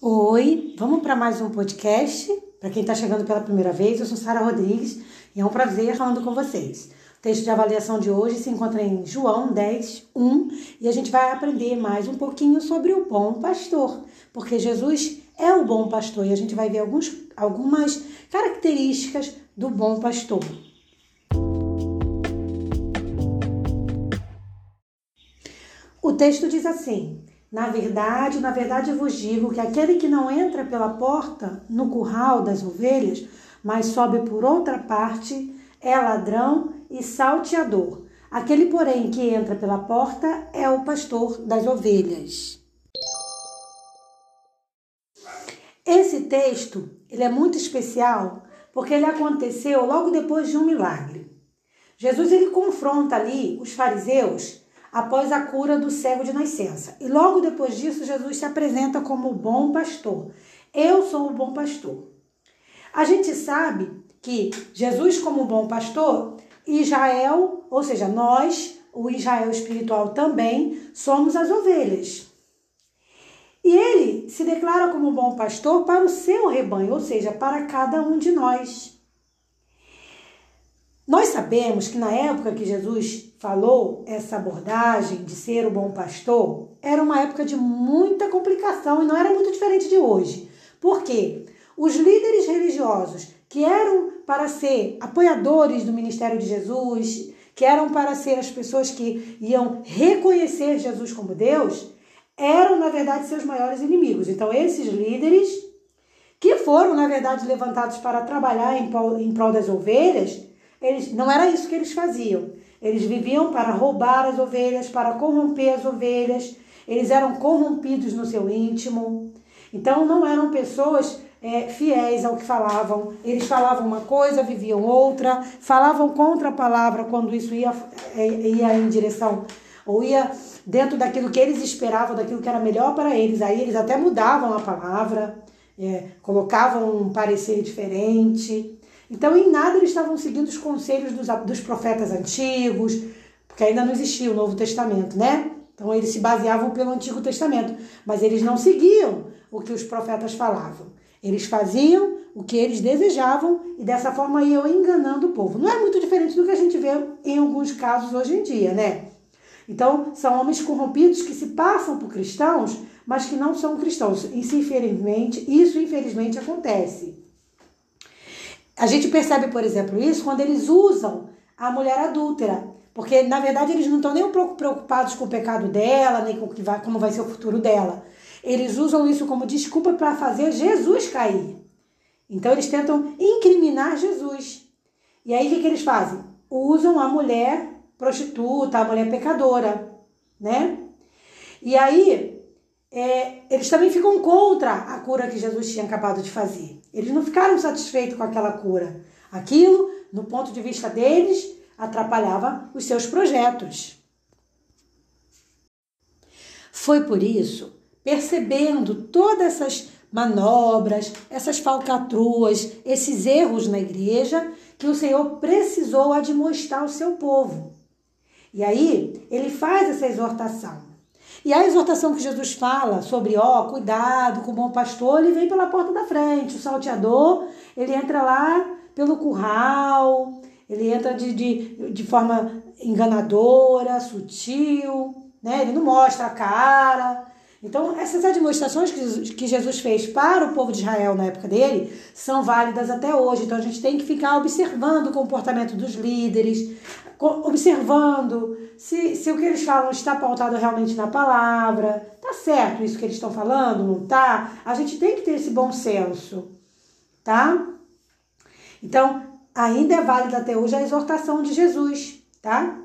Oi, vamos para mais um podcast. Para quem está chegando pela primeira vez, eu sou Sara Rodrigues e é um prazer falando com vocês. O texto de avaliação de hoje se encontra em João 10, 1 e a gente vai aprender mais um pouquinho sobre o bom pastor, porque Jesus é o bom pastor e a gente vai ver alguns, algumas características do bom pastor. O texto diz assim: na verdade, na verdade vos digo que aquele que não entra pela porta no curral das ovelhas, mas sobe por outra parte, é ladrão e salteador. Aquele, porém, que entra pela porta é o pastor das ovelhas. Esse texto, ele é muito especial porque ele aconteceu logo depois de um milagre. Jesus ele confronta ali os fariseus após a cura do cego de nascença. E logo depois disso, Jesus se apresenta como o bom pastor. Eu sou o bom pastor. A gente sabe que Jesus, como bom pastor, Israel, ou seja, nós, o Israel espiritual também, somos as ovelhas. E ele se declara como bom pastor para o seu rebanho, ou seja, para cada um de nós. Nós sabemos que na época que Jesus falou essa abordagem de ser o bom pastor, era uma época de muita complicação e não era muito diferente de hoje. Por quê? Os líderes religiosos que eram para ser apoiadores do ministério de Jesus, que eram para ser as pessoas que iam reconhecer Jesus como Deus, eram, na verdade, seus maiores inimigos. Então, esses líderes, que foram, na verdade, levantados para trabalhar em prol, em prol das ovelhas, eles, não era isso que eles faziam. Eles viviam para roubar as ovelhas, para corromper as ovelhas. Eles eram corrompidos no seu íntimo. Então não eram pessoas é, fiéis ao que falavam. Eles falavam uma coisa, viviam outra, falavam contra a palavra quando isso ia, é, ia em direção ou ia dentro daquilo que eles esperavam, daquilo que era melhor para eles. Aí eles até mudavam a palavra, é, colocavam um parecer diferente. Então, em nada eles estavam seguindo os conselhos dos, dos profetas antigos, porque ainda não existia o Novo Testamento, né? Então, eles se baseavam pelo Antigo Testamento, mas eles não seguiam o que os profetas falavam. Eles faziam o que eles desejavam e dessa forma iam enganando o povo. Não é muito diferente do que a gente vê em alguns casos hoje em dia, né? Então, são homens corrompidos que se passam por cristãos, mas que não são cristãos. Isso, infelizmente, isso infelizmente acontece. A gente percebe, por exemplo, isso quando eles usam a mulher adúltera. Porque, na verdade, eles não estão nem um pouco preocupados com o pecado dela, nem com vai, como vai ser o futuro dela. Eles usam isso como desculpa para fazer Jesus cair. Então, eles tentam incriminar Jesus. E aí, o que, que eles fazem? Usam a mulher prostituta, a mulher pecadora, né? E aí, é, eles também ficam contra a cura que Jesus tinha acabado de fazer. Eles não ficaram satisfeitos com aquela cura. Aquilo, no ponto de vista deles, atrapalhava os seus projetos. Foi por isso, percebendo todas essas manobras, essas falcatruas, esses erros na igreja, que o Senhor precisou admoestar o seu povo. E aí, ele faz essa exortação. E a exortação que Jesus fala sobre, ó, cuidado com o bom pastor, ele vem pela porta da frente. O salteador, ele entra lá pelo curral, ele entra de, de, de forma enganadora, sutil, né? Ele não mostra a cara. Então, essas administrações que Jesus fez para o povo de Israel na época dele são válidas até hoje. Então, a gente tem que ficar observando o comportamento dos líderes, observando se, se o que eles falam está pautado realmente na palavra. Tá certo isso que eles estão falando? Não tá? A gente tem que ter esse bom senso, tá? Então, ainda é válida até hoje a exortação de Jesus, tá?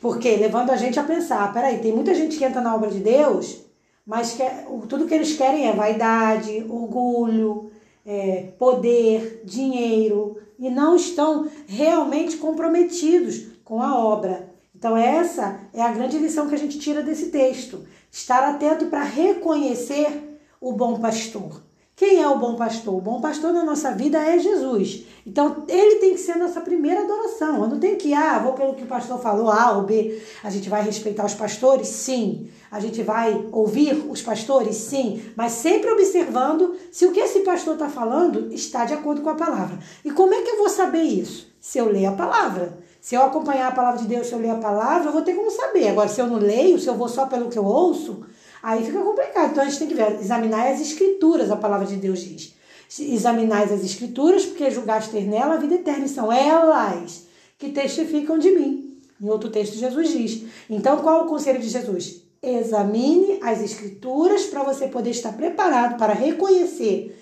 Porque levando a gente a pensar, peraí, tem muita gente que entra na obra de Deus mas que, tudo que eles querem é vaidade, orgulho, é, poder, dinheiro, e não estão realmente comprometidos com a obra. Então, essa é a grande lição que a gente tira desse texto: estar atento para reconhecer o bom pastor, Quem é o bom pastor? O bom pastor na nossa vida é Jesus. Então, ele tem que ser a nossa primeira adoração. Eu não tenho que, ah, vou pelo que o pastor falou, A ou B. A gente vai respeitar os pastores? Sim. A gente vai ouvir os pastores? Sim. Mas sempre observando se o que esse pastor está falando está de acordo com a palavra. E como é que eu vou saber isso? Se eu ler a palavra. Se eu acompanhar a palavra de Deus, se eu ler a palavra, eu vou ter como saber. Agora, se eu não leio, se eu vou só pelo que eu ouço, Aí fica complicado. Então a gente tem que ver, examinar as escrituras, a palavra de Deus diz. Examinar as escrituras, porque julgaste ter nela a vida eterna. E são elas que testificam de mim. Em outro texto, Jesus diz. Então, qual o conselho de Jesus? Examine as escrituras para você poder estar preparado para reconhecer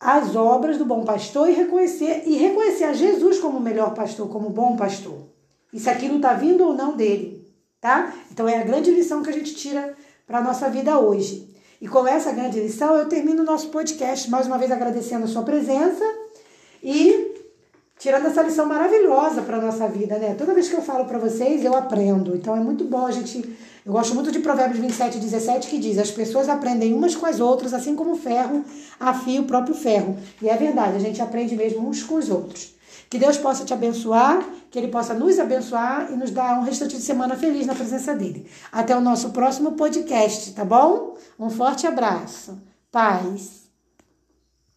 as obras do bom pastor e reconhecer e reconhecer a Jesus como o melhor pastor, como bom pastor. Isso aquilo está vindo ou não dele, tá? Então é a grande lição que a gente tira para a nossa vida hoje. E com essa grande lição, eu termino o nosso podcast, mais uma vez agradecendo a sua presença e tirando essa lição maravilhosa para a nossa vida, né? Toda vez que eu falo para vocês, eu aprendo. Então é muito bom a gente. Eu gosto muito de Provérbios 27, 17, que diz: As pessoas aprendem umas com as outras, assim como o ferro afia o próprio ferro. E é verdade, a gente aprende mesmo uns com os outros. Que Deus possa te abençoar, que Ele possa nos abençoar e nos dar um restante de semana feliz na presença dEle. Até o nosso próximo podcast, tá bom? Um forte abraço. Paz.